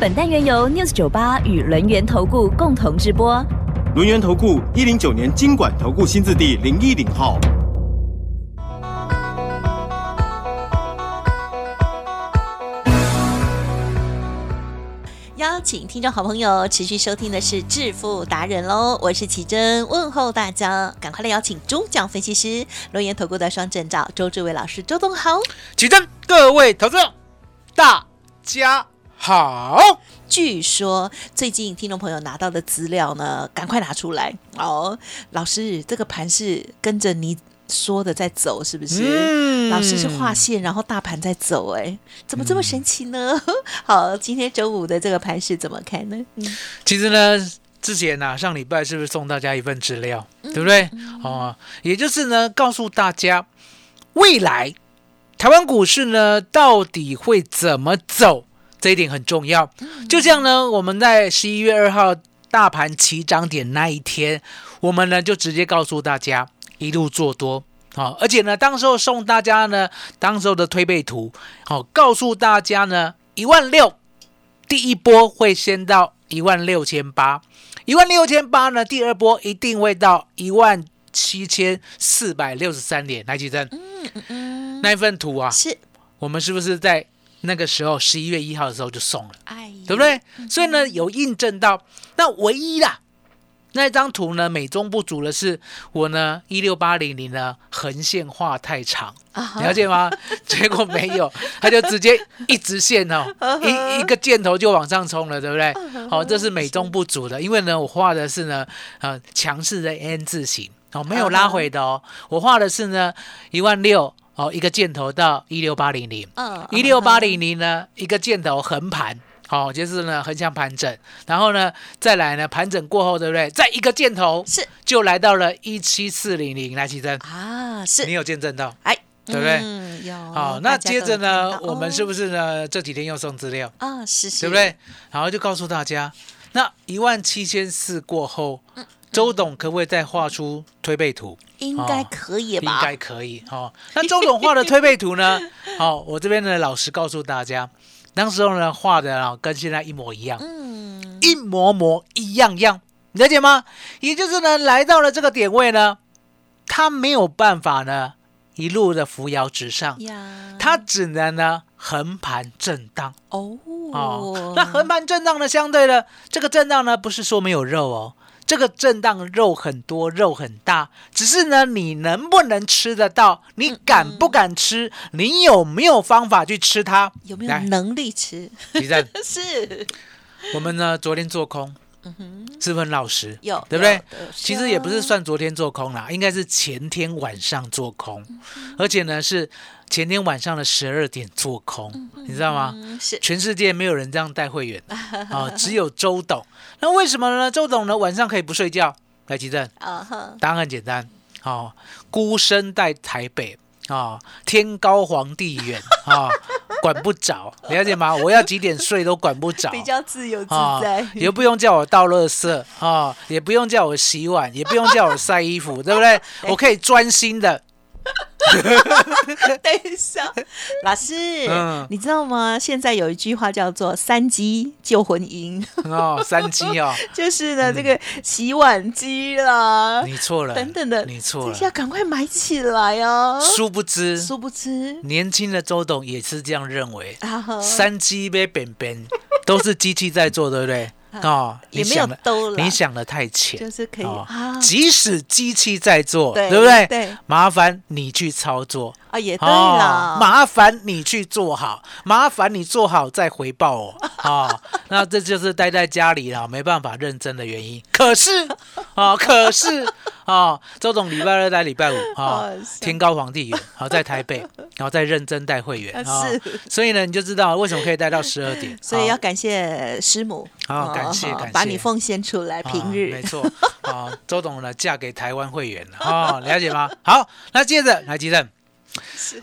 本单元由 News 九八与轮源投顾共同直播。轮源投顾一零九年经管投顾新字第零一零号。邀请听众好朋友持续收听的是致富达人喽，我是奇珍，问候大家，赶快来邀请中奖分析师轮源投顾的双证照周志伟老师，周董好。奇珍，各位投资者，大家好。据说最近听众朋友拿到的资料呢，赶快拿出来哦。老师，这个盘是跟着你说的在走，是不是？嗯老师是画线，然后大盘在走，哎，怎么这么神奇呢？好，今天周五的这个盘是怎么看呢？嗯，其实呢，之前呢、上礼拜是不是送大家一份资料，对不对？哦，也就是呢，告诉大家未来台湾股市呢到底会怎么走，这一点很重要。就这样呢，我们在十一月二号大盘起涨点那一天，我们呢就直接告诉大家一路做多。好、而且呢，当时候送大家呢，当时候的推背图，好、告诉大家呢，一万六第一波会先到一万六千八，一万六千八呢，第二波一定会到一万七千四百六十三点。来，举证，那一份图啊，是，我们是不是在那个时候十一月一号的时候就送了，哎，对不对？所以呢，有印证到。那唯一啦，那一张图呢，美中不足的是，我呢一六八零零呢横线画太长，啊了解吗？结果没有，它就直接一直线哦，一一个箭头就往上冲了，对不对？好、这是美中不足的，因为呢，我画的是呢，呃，强势的 N 字形，哦，没有拉回的哦，我画的是呢一万六。哦，一个箭头到一六八零零，嗯一六八零零呢，一个箭头横盘，好、就是呢横向盘整，然后呢再来呢盘整过后，对不对？再一个箭头是就来到了一七四零零，来起真，啊，是你，有见证到？哎，对不对嗯，有。好，那接着呢，我们是不不是呢这几天又送资料，啊？是是，对不对？然后就告诉大家，那一万七千四过后，嗯周董可不可以再画出推背图？应该可以吧应吧？该可以哦。那周董画的推背图呢？好、我这边呢老实告诉大家，当时候呢画的啊跟现在一模一样，嗯，一模模一样样，了解吗？也就是呢来到了这个点位呢，它没有办法呢一路的扶摇直上，呀，它只能呢横盘震荡。哦哦，那横盘震荡呢，相对的这个震荡呢，不是说没有肉哦，这个震荡肉很多，肉很大，只是呢，你能不能吃得到？你敢不敢吃？你有没有方法去吃它？有没有能力吃？李正，是，我们呢昨天做空，嗯哼，是不是很老实？有，对不对其实也不是啊算昨天做空啦，应该是前天晚上做空，而且呢是前天晚上的十二点做空，你知道吗？嗯是全世界没有人这样带会员的啊、只有周董。那为什么呢？周董呢晚上可以不睡觉？来，吉正，啊哈，答案很简单，哦，孤身在台北啊、天高皇帝远 啊、管不着，了解吗？我要几点睡都管不着。比较自由自啊在，也不用叫我倒垃圾啊，也不用叫我洗碗，也不用叫我晒衣服，对不对？我可以专心的，等一下，老师，嗯。你知道吗？现在有一句话叫做“三机救婚姻哦，三机哦，”，就是呢，这个洗碗机啦，你错了，等等的，你错了。这下赶快买起来哦！殊不知，殊不知。年轻的周董也是这样认为，啊，三机被扁扁都是机器在做，对不对？哦，也没有你想的，兜了，你想的太浅。就是可以即使机器在做，对对不对？对麻烦你去操作，啊，也对哦啦，麻烦你去做好，麻烦你做好再回报我 哦。那这就是待在家里了，没办法认真的原因。可是啊、可是哦，周总礼拜二带礼拜五啊好，天高皇帝远，好在台北，然后再认真带会员啊是，所以呢，你就知道为什么可以待到十二点，所以要啊感谢师母，好感谢哦感谢。把你奉献出来，平啊日没错啊，周董呢嫁给台湾会员了啊，了解吗？好，那接着来吉正，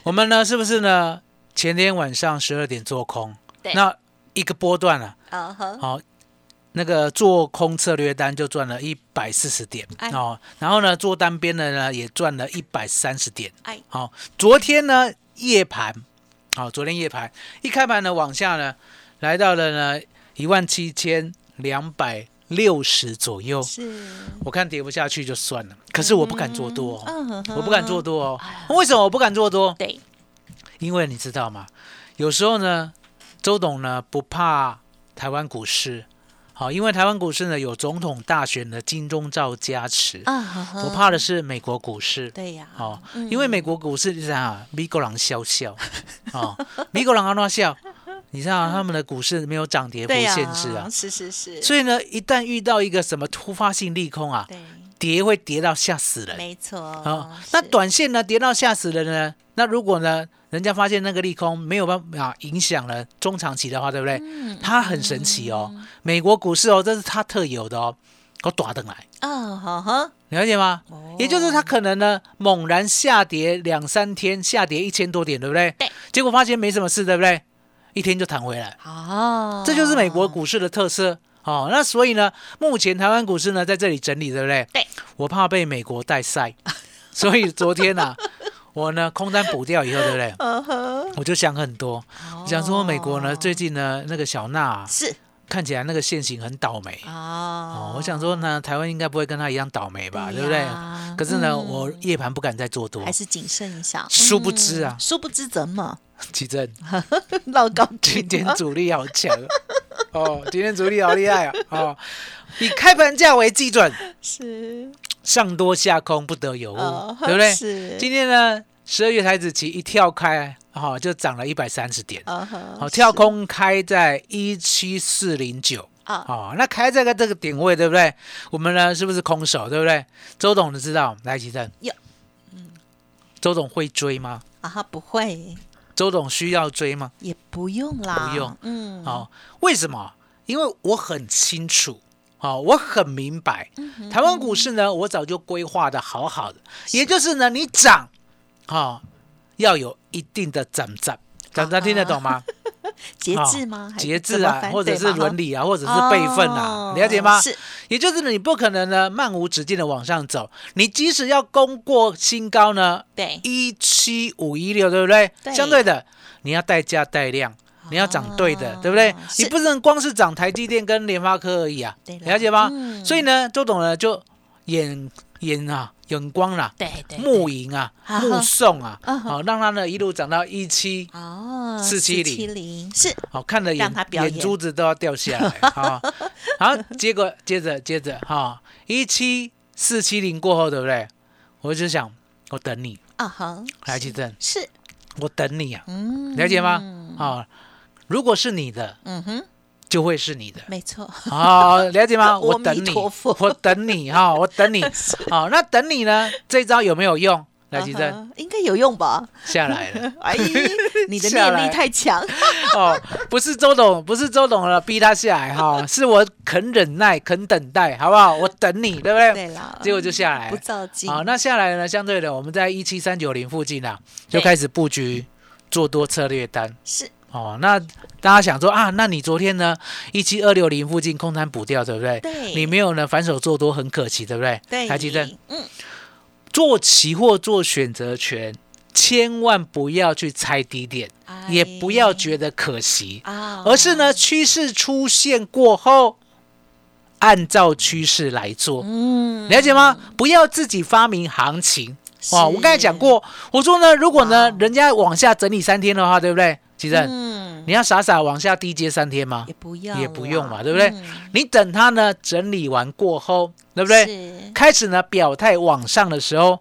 我们呢是不是呢前天晚上十二点做空？对，那一个波段啊，好、那个做空策略单就赚了一百四十点哎。哦，然后呢做单边的呢也赚了一百三十点。哎，好、昨天呢夜盘，好、昨天夜盘一开盘呢往下呢来到了呢一万七千两百六十左右，是，我看跌不下去就算了，可是我不敢做多、哦，嗯我不敢做多哦。为什么我不敢做多？对，因为你知道吗？有时候呢，周董呢不怕台湾股市，好，因为台湾股市呢有总统大选的金钟罩加持，我怕的是美国股市。对呀，哦，嗯因为美国股市就是啊，美国人笑笑，哦，美国人安怎笑？你知道他们的股市没有涨跌幅，限制啊，是是是，所以呢，一旦遇到一个什么突发性利空啊，对，跌会跌到吓死人。没错，啊、那短线呢跌到吓死人呢？那如果呢，人家发现那个利空没有办法影响了中长期的话，对不对？嗯它很神奇哦，美国股市哦，这是它特有的哦，给我打登来，啊，好哈，了解吗？哦也就是它可能呢猛然下跌两三天，下跌一千多点，对不对？对。结果发现没什么事，对不对？一天就弹回来，哦，这就是美国股市的特色。哦，那所以呢，目前台湾股市呢在这里整理，对不对？对。我怕被美国带赛，所以昨天呢、我呢空单补掉以后，对不对？我就想很多，想说美国呢最近近呢那个小娜啊、是看起来那个现行很倒霉。哦。哦，我想说呢台湾应该不会跟他一样倒霉吧，对不对？可是呢，嗯。我夜盘不敢再做多。还，是谨慎一下，殊不知啊。嗯殊不知怎么？奇正。老高今天主力好强。哦，今天主力好厉害啊！哦，以开盘价为基准，是。上多下空不得有误，哦对不对？是。今天呢，十二月台子期一跳开，哦，就涨了一百三十点，啊哈好、跳空开在一七四零九。啊。哦，那开这个这个点位，对不对？我们呢是不是空手，对不对？周董你知道，来吉正，有，周董会追吗？啊哈不会。周董需要追吗？也不用啦，不用。嗯。哦，为什么？因为我很清楚，哦，我很明白，台湾股市呢，我早就规划的好好的，也就是呢，你涨，哦，要有一定的涨涨，涨涨听得懂吗？节制吗？节制啊，或者是伦理啊，或者是辈分啊哦，了解吗？是也就是，你不可能呢漫无止境的往上走，你即使要攻过新高呢，对一七五一六，对不对？对相对的，你要带价带量，你要涨对的，哦对不对？你不能光是涨台积电跟联发科而已啊了解吗？嗯所以呢，周董呢就眼眼啊眼光啦、对对目迎啊，啊目送啊，啊好、让他呢一路涨到一七，哦470七零。是。好、看的眼眼珠子都要掉下来 啊！好，结果接着接着哈，一七四七零过后，对不对？我就想，我等你，啊哈来奇正，是。我等你啊，嗯。了解吗？啊，如果是你的，嗯哼就会是你的。没错好，了解吗？我等你，我等你哈，我等你。好，那等你呢？这招有没有用？来，吉正应该有用吧？下来了。哎，你的念力太强，哦，不是周董，不是周董了，逼他下来哈，是我肯忍耐，肯等待，好不好？我等你，对不对？对啦，结果就下来不了。造进好，那下来呢？相对的，我们在一七三九零附近啊，就对开始布局做多策略单。是哦，那大家想说啊，那你昨天呢一七二六零附近空单补掉，对不对？对你没有呢反手做多，很可惜，对不对？对，台积电嗯做期货做选择权，千万不要去猜低点，也不要觉得可惜。哎啊而是呢，趋势出现过后，按照趋势来做，嗯了解吗？不要自己发明行情哦。我刚才讲过，我说呢，如果呢人家往下整理三天的话，对不对？其实、嗯。你要傻傻往下低接三天吗？也？不要也不用嘛，对不对？嗯。你等它呢整理完过后，对不对？是。开始呢表态往上的时候，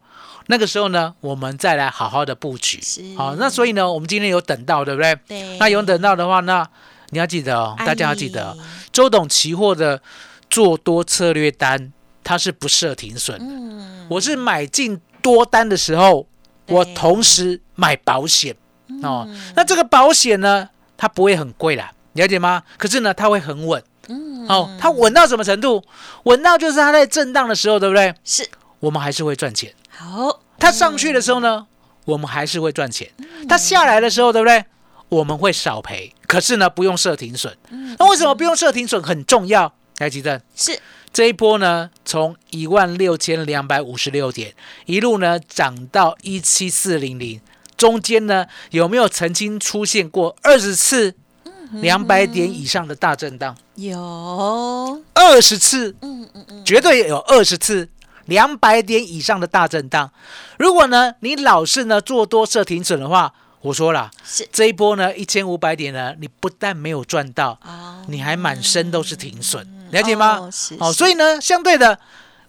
那个时候呢，我们再来好好的布局。是。好，那所以呢，我们今天有等到，对不对？对，那有等到的话，那你要记得哦，哎大家要记得哦，周董期货的做多策略单它是不设停损，嗯，我是买进多单的时候，我同时买保险哦。嗯那这个保险呢，它不会很贵啦，了解吗？可是呢，它会很稳嗯哦。它稳到什么程度？稳到就是它在震荡的时候，对不对？是我们还是会赚钱。好，它上去的时候呢，我们还是会赚钱。嗯它下来的时候，对不对？我们会少赔，可是呢，不用设停损。嗯那为什么不用设停损很重要？台积电是这一波呢，从一万六千两百五十六点一路呢涨到一七四零零，中间呢有没有曾经出现过二十次嗯两百点以上的大震荡？有，二十次，嗯嗯嗯，绝对有二十次两百点以上的大震荡。如果呢你老是呢做多设停损的话，我说了，是这一波呢一千五百点呢，你不但没有赚到，哦，你还满身都是停损，了解吗？哦是哦，所以呢，相对的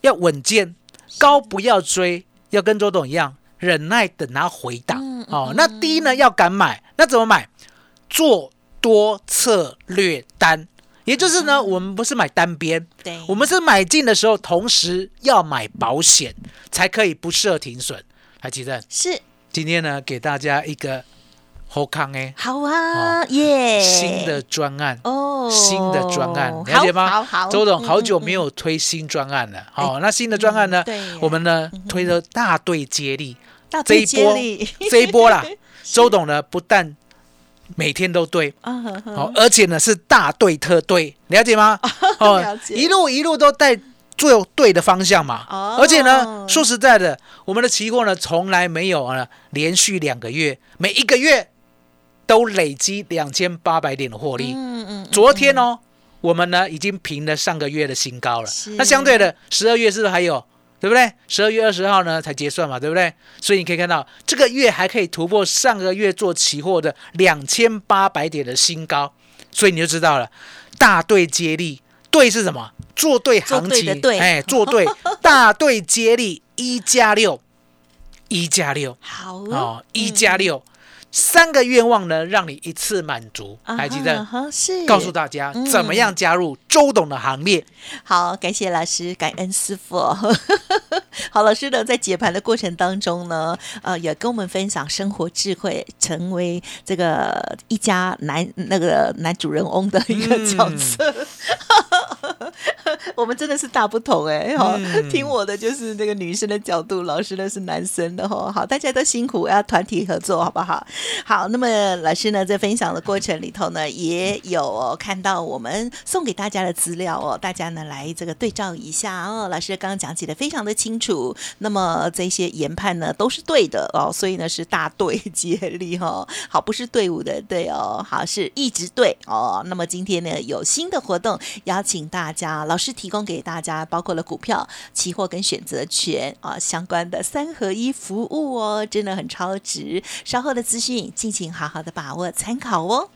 要稳健，高不要追，要跟周董一样忍耐等它回档。哦，那低呢要敢买，那怎么买？做多策略单，也就是呢，我们不是买单边，嗯对，我们是买进的时候，同时要买保险，才可以不设停损。还记得是今天呢，给大家一个好康哎好啊，耶，新的专案。哦，新的专案，了解吗？好好好，周董好久嗯没有推新专案了。好，那新的专案呢？对我们呢推的大队接力，大这一波这一波啦，周董呢不但每天都对，好，而且呢是大对特对，了解吗？哦了解一路一路都带最对的方向嘛。哦而且呢，说实在的，我们的期货呢从来没有啊连续两个月，每一个月都累积两千八百点的获利。嗯嗯，昨天哦，我们呢已经平了上个月的新高了。那相对的，十二月是不是还有？对不对？十二月二十号呢才结算嘛，对不对？所以你可以看到，这个月还可以突破上个月做期货的两千八百点的新高，所以你就知道了，大队接力，对是什么？做对行情，哎，做对，大队接力一加六，一加六好哦，一加六，三个愿望呢，让你一次满足，还记得？啊是告诉大家怎么样加入周董的行列。好，感谢老师，感恩师傅、哦。好，老师呢在解盘的过程当中呢，呃，也跟我们分享生活智慧，成为这个一家男那个男主人翁的一个角色。我们真的是大不同哎、哈、嗯听我的就是那个女生的角度，老师呢是男生的哈、好，大家都辛苦，要团体合作，好不好？好，那么老师呢在分享的过程里头呢，也有、哦、看到我们送给大家的资料哦，大家呢来这个对照一下哦。老师刚刚讲解的非常的清楚，那么这些研判呢都是对的哦，所以呢是大队 接力哦，好，不是队伍的队哦，好是一直对哦。那么今天呢有新的活动，邀请大家，老师提供给大家，包括了股票、期货跟选择权啊相关的三合一服务哦，真的很超值。稍后的资讯，敬请好好的把握参考哦。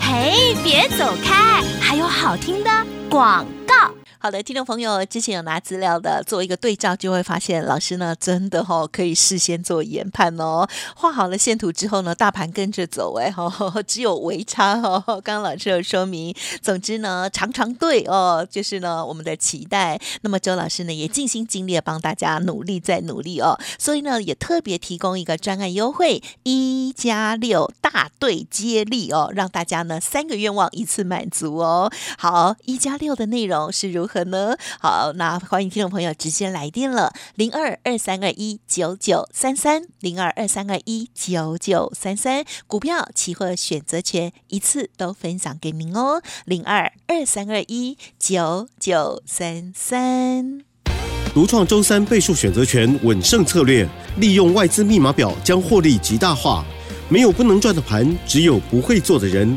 嘿，别走开，还有好听的广告。好的，听众朋友，之前有拿资料的，做一个对照，就会发现老师呢，真的哈、哦、可以事先做研判哦。画好了线图之后呢，大盘跟着走，哎哈，只有微差哦。刚刚老师有说明，总之呢，常常对哦，就是呢我们的期待。那么周老师呢，也尽心尽力的帮大家努力再努力哦，所以呢，也特别提供一个专案优惠，一加六大队接力哦，让大家呢三个愿望一次满足哦。好，一加六的内容是如何呢？好，那欢迎听众朋友直接来电了，零二二三二一九九三三，零二二三二一九九三三，股票、期货、选择权一次都分享给您哦，零二二三二一九九三三。独创周三倍数选择权稳胜策略，利用外资密码表将获利极大化。没有不能赚的盘，只有不会做的人。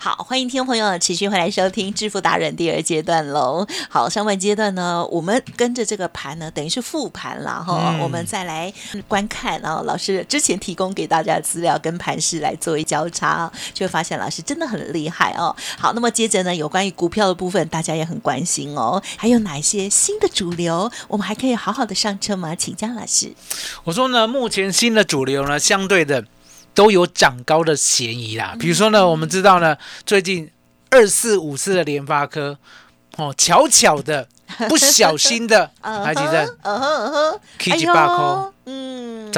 好，欢迎听众朋友持续回来收听《致富达人》第二阶段喽。好，上半阶段呢，我们跟着这个盘呢，等于是复盘了哈、嗯我们再来观看啊老师之前提供给大家的资料跟盘势来作为交叉，就会发现老师真的很厉害哦。好，那么接着呢，有关于股票的部分，大家也很关心哦，还有哪一些新的主流，我们还可以好好的上车吗？请教老师。我说呢，目前新的主流呢，相对的都有涨高的嫌疑啦。比如说呢，我们知道呢，最近二四五四的联发科，哦，巧巧的、不小心的，台积电嗯哼嗯哼，K 几八空，嗯，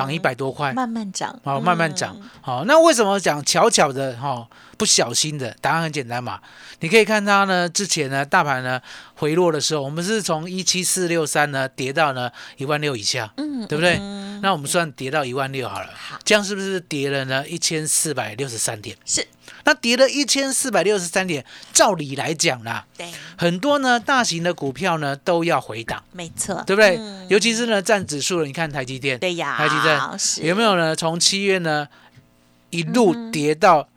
涨一百多块，慢慢涨，好，慢慢涨嗯。好，那为什么讲巧巧的哈、不小心的？答案很简单嘛，你可以看它呢，之前呢，大盘呢回落的时候，我们是从一七四六三呢跌到呢一万六以下，嗯，对不对？嗯那我们算跌到一万六好了，好这样是不是跌了呢？一千四百六十三点。是那跌了一千四百六十三点，照理来讲啦，对，很多呢大型的股票呢都要回档，没错，对不对？嗯。尤其是呢占指数的，你看台积电，对呀，台积电有没有呢？从七月呢一嗯路跌到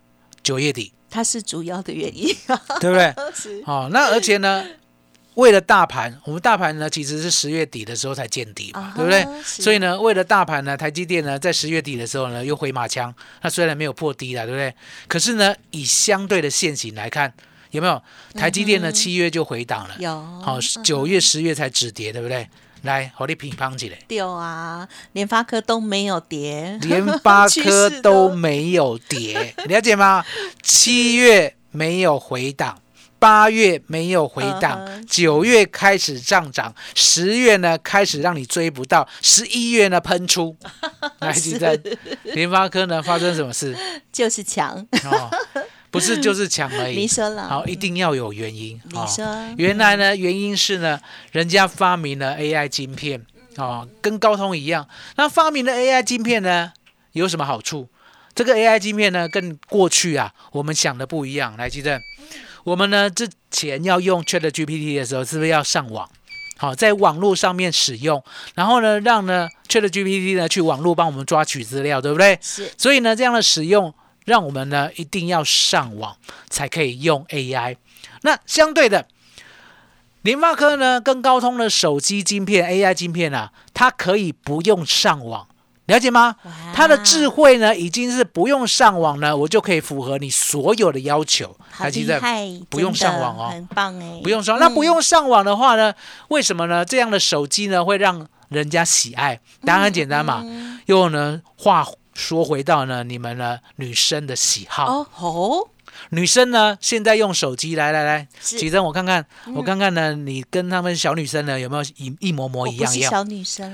九月底，它是主要的原因，对不对？是。好、那而且呢，为了大盘，我们大盘呢其实是十月底的时候才见底嘛，对不对？所以呢，为了大盘呢，台积电呢在十月底的时候呢又回马枪，那虽然没有破低了，对不对？可是呢，以相对的现形来看，有没有？台积电呢嗯七月就回档了，有好，九月、十月才止跌，对不对？来，好，你乒乓起来。丢啊，联发科都没有跌，联发趋科都没有跌，了解吗？七月没有回档，八月没有回档九、月开始上涨，十月呢开始让你追不到，十一月呢喷出。来，记得联发科呢发生什么事？就是强，哦，不是就是抢而已。你说了，好，一定要有原因。哦你说原来呢，原因是呢，人家发明了 AI 晶片哦，跟高通一样。那发明了 AI 晶片呢，有什么好处？这个 AI 晶片呢，跟过去啊我们想的不一样。来，记得我们呢之前要用 Chat GPT 的时候，是不是要上网？好，在网络上面使用，然后呢，让呢 Chat GPT 呢去网络帮我们抓取资料，对不对？是所以呢，这样的使用，让我们呢一定要上网才可以用 AI。那相对的，联发科呢跟高通的手机晶片 AI 晶片啊，它可以不用上网，了解吗？它的智慧呢已经是不用上网呢，我就可以符合你所有的要求。好还记得？不用上网哦很棒哎，不用上，那不用上网的话呢？为什么呢？这样的手机呢会让人家喜爱？答案很简单嘛，嗯又呢话说回到呢你们呢女生的喜好。哦吼，女生呢，现在用手机，来来来，是。启真，我看看，我看看呢，你跟他们小女生呢有没有一一模模我不是一样。样？小女生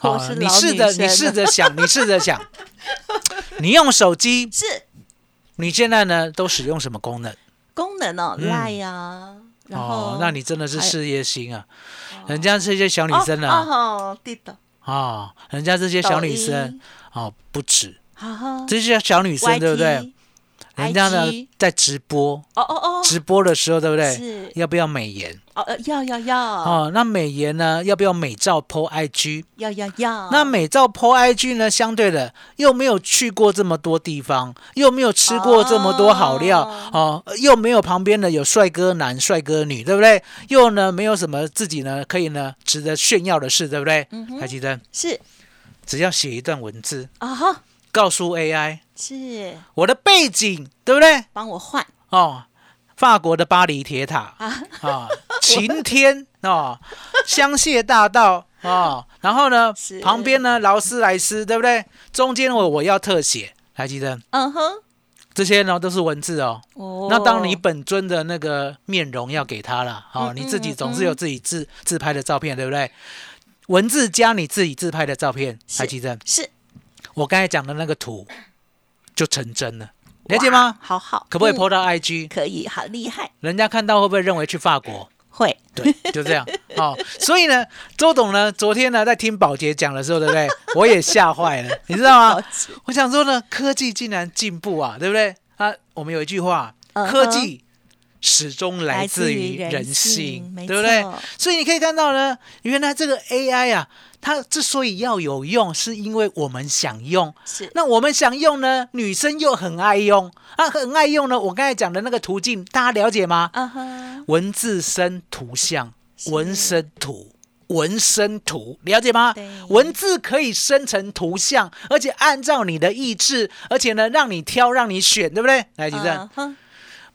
啊，你试着，你生试着想，你试着想，你用手机，是。你现在呢都使用什么功能？功能哦，嗯。赖呀，哦，那你真的是事业心啊！人家这些小女生呢，哦哦，对的，啊，人家这些小女生音。哦，不止这些小女生，对不对？人家呢在直播，哦哦哦，直播的时候，对不对？是要不要美颜？哦，呃要要要哦，那美颜呢？要不要美照 po IG？要要要，那美照 po IG 呢？相对的，又没有去过这么多地方，又没有吃过这么多好料哦又没有旁边的有帅哥男、帅哥女，对不对？又呢没有什么自己呢可以呢值得炫耀的事，对不对？嗯哼台积电是只要写一段文字，啊哈，告诉 AI 是。我的背景，对不对？帮我换。哦，法国的巴黎铁塔啊，啊，晴天哦，香榭大道哦，然后呢，旁边呢劳斯莱斯，对不对？中间我我要特写，还记得？嗯哼，这些呢都是文字哦。哦。那当你本尊的那个面容要给他了，哦，嗯你自己嗯总是有自己自自拍的照片，对不对？文字加你自己自拍的照片，还记得？是我刚才讲的那个图就成真了，了解吗？好好，可不可以嗯 PO 到 IG？可以，好厉害，人家看到会不会认为去法国？会对，就这样 哦。所以呢，周董呢，昨天呢在听宝洁讲的时候，对不对？我也吓坏了，你知道吗？我想说呢，科技竟然进步啊，对不对？啊，我们有一句话，科技始终来自于人性，没对不对？所以你可以看到呢，原来这个 AI 啊，它之所以要有用，是因为我们想用。是那我们想用呢，女生又很爱用啊，很爱用呢。我刚才讲的那个途径，大家了解吗？啊哈，文字生图像，是文生图。文生图了解吗？文字可以生成图像，而且按照你的意志，而且呢，让你挑，让你选，对不对？来，吉正，嗯哼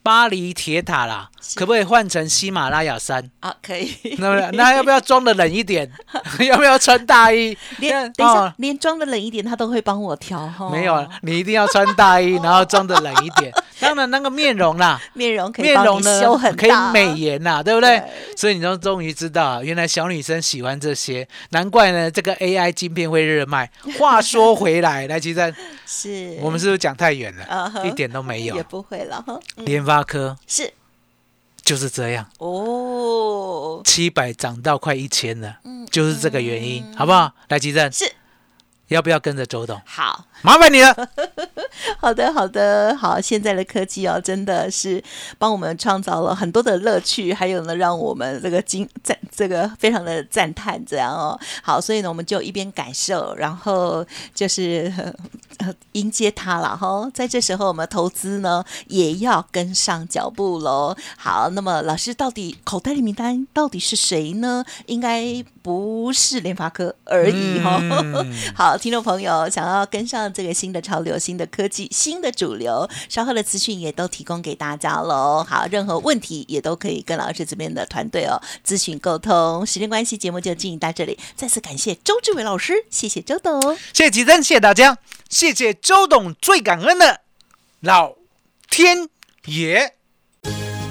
巴黎铁塔啦，可不可以换成喜马拉雅山？啊，可以。那那要不要装的冷一点？要不要穿大衣？连等一下哦，连装的冷一点，他都会帮我调哈。没有，你一定要穿大衣，然后装的冷一点。当然，那个面容啦，面容可以面容呢修很可以，美颜呐、对不对？对所以你就终于知道，原来小女生喜欢这些，难怪呢这个 AI 晶片会热卖。话说回来，来，其 实是我们是不是讲太远了？一点都没有也。不会了哈。嗯联发科是。就是这样，哦，七百涨到快一千了，嗯就是这个原因，好不好？来，吉正，是要不要跟着周董？好。麻烦你了。好的，好的，好。现在的科技哦，真的是帮我们创造了很多的乐趣，还有呢，让我们这个惊赞，这个非常的赞叹，这样哦。好，所以呢，我们就一边感受，然后就是呃迎接它了哈。在这时候，我们投资呢也要跟上脚步喽。好，那么老师到底口袋里名单到底是谁呢？应该不是联发科而已哈、嗯 好，听众朋友想要跟上这个新的潮流、新的科技、新的主流，稍后的资讯也都提供给大家喽。好，任何问题也都可以跟老师这边的团队哦咨询沟通。时间关系，节目就进行到这里，再次感谢周志伟老师，谢谢周董。谢谢吉珍，谢谢大家，谢谢周董，最感恩的老天爷。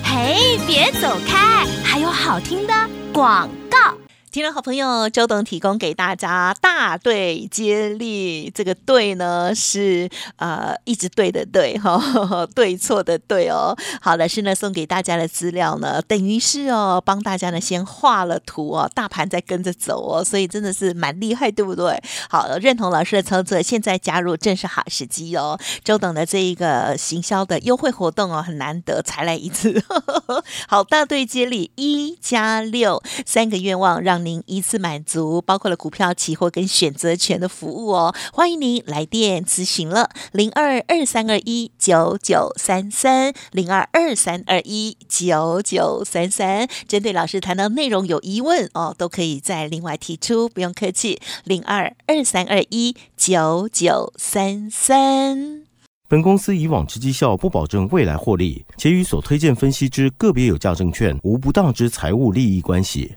嘿，别走开，还有好听的广告。听众好朋友，周董提供给大家大队接力，这个队呢是呃一直对的对哈、对错的对哦。好，老师呢送给大家的资料呢，等于是哦帮大家呢先画了图哦，大盘在跟着走哦，所以真的是蛮厉害，对不对？好，认同老师的操作，现在加入正是好时机哦。周董的这一个行销的优惠活动哦，很难得，才来一次。好，大队接力一加六三个愿望，让您一次满足，包括了股票、期货跟选择权的服务哦。欢迎您来电咨询了，零二二三二一九九三三，零二二三二一九九三三。针对老师谈到内容有疑问哦，都可以再另外提出，不用客气，零二二三二一九九三三。本公司以往之绩效不保证未来获利，且与所推荐分析之个别有价证券无不当之财务利益关系。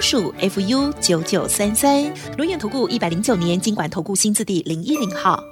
鼠 fu 九九三三。轮源投顾一百零九年经管投顾新字第零一零号。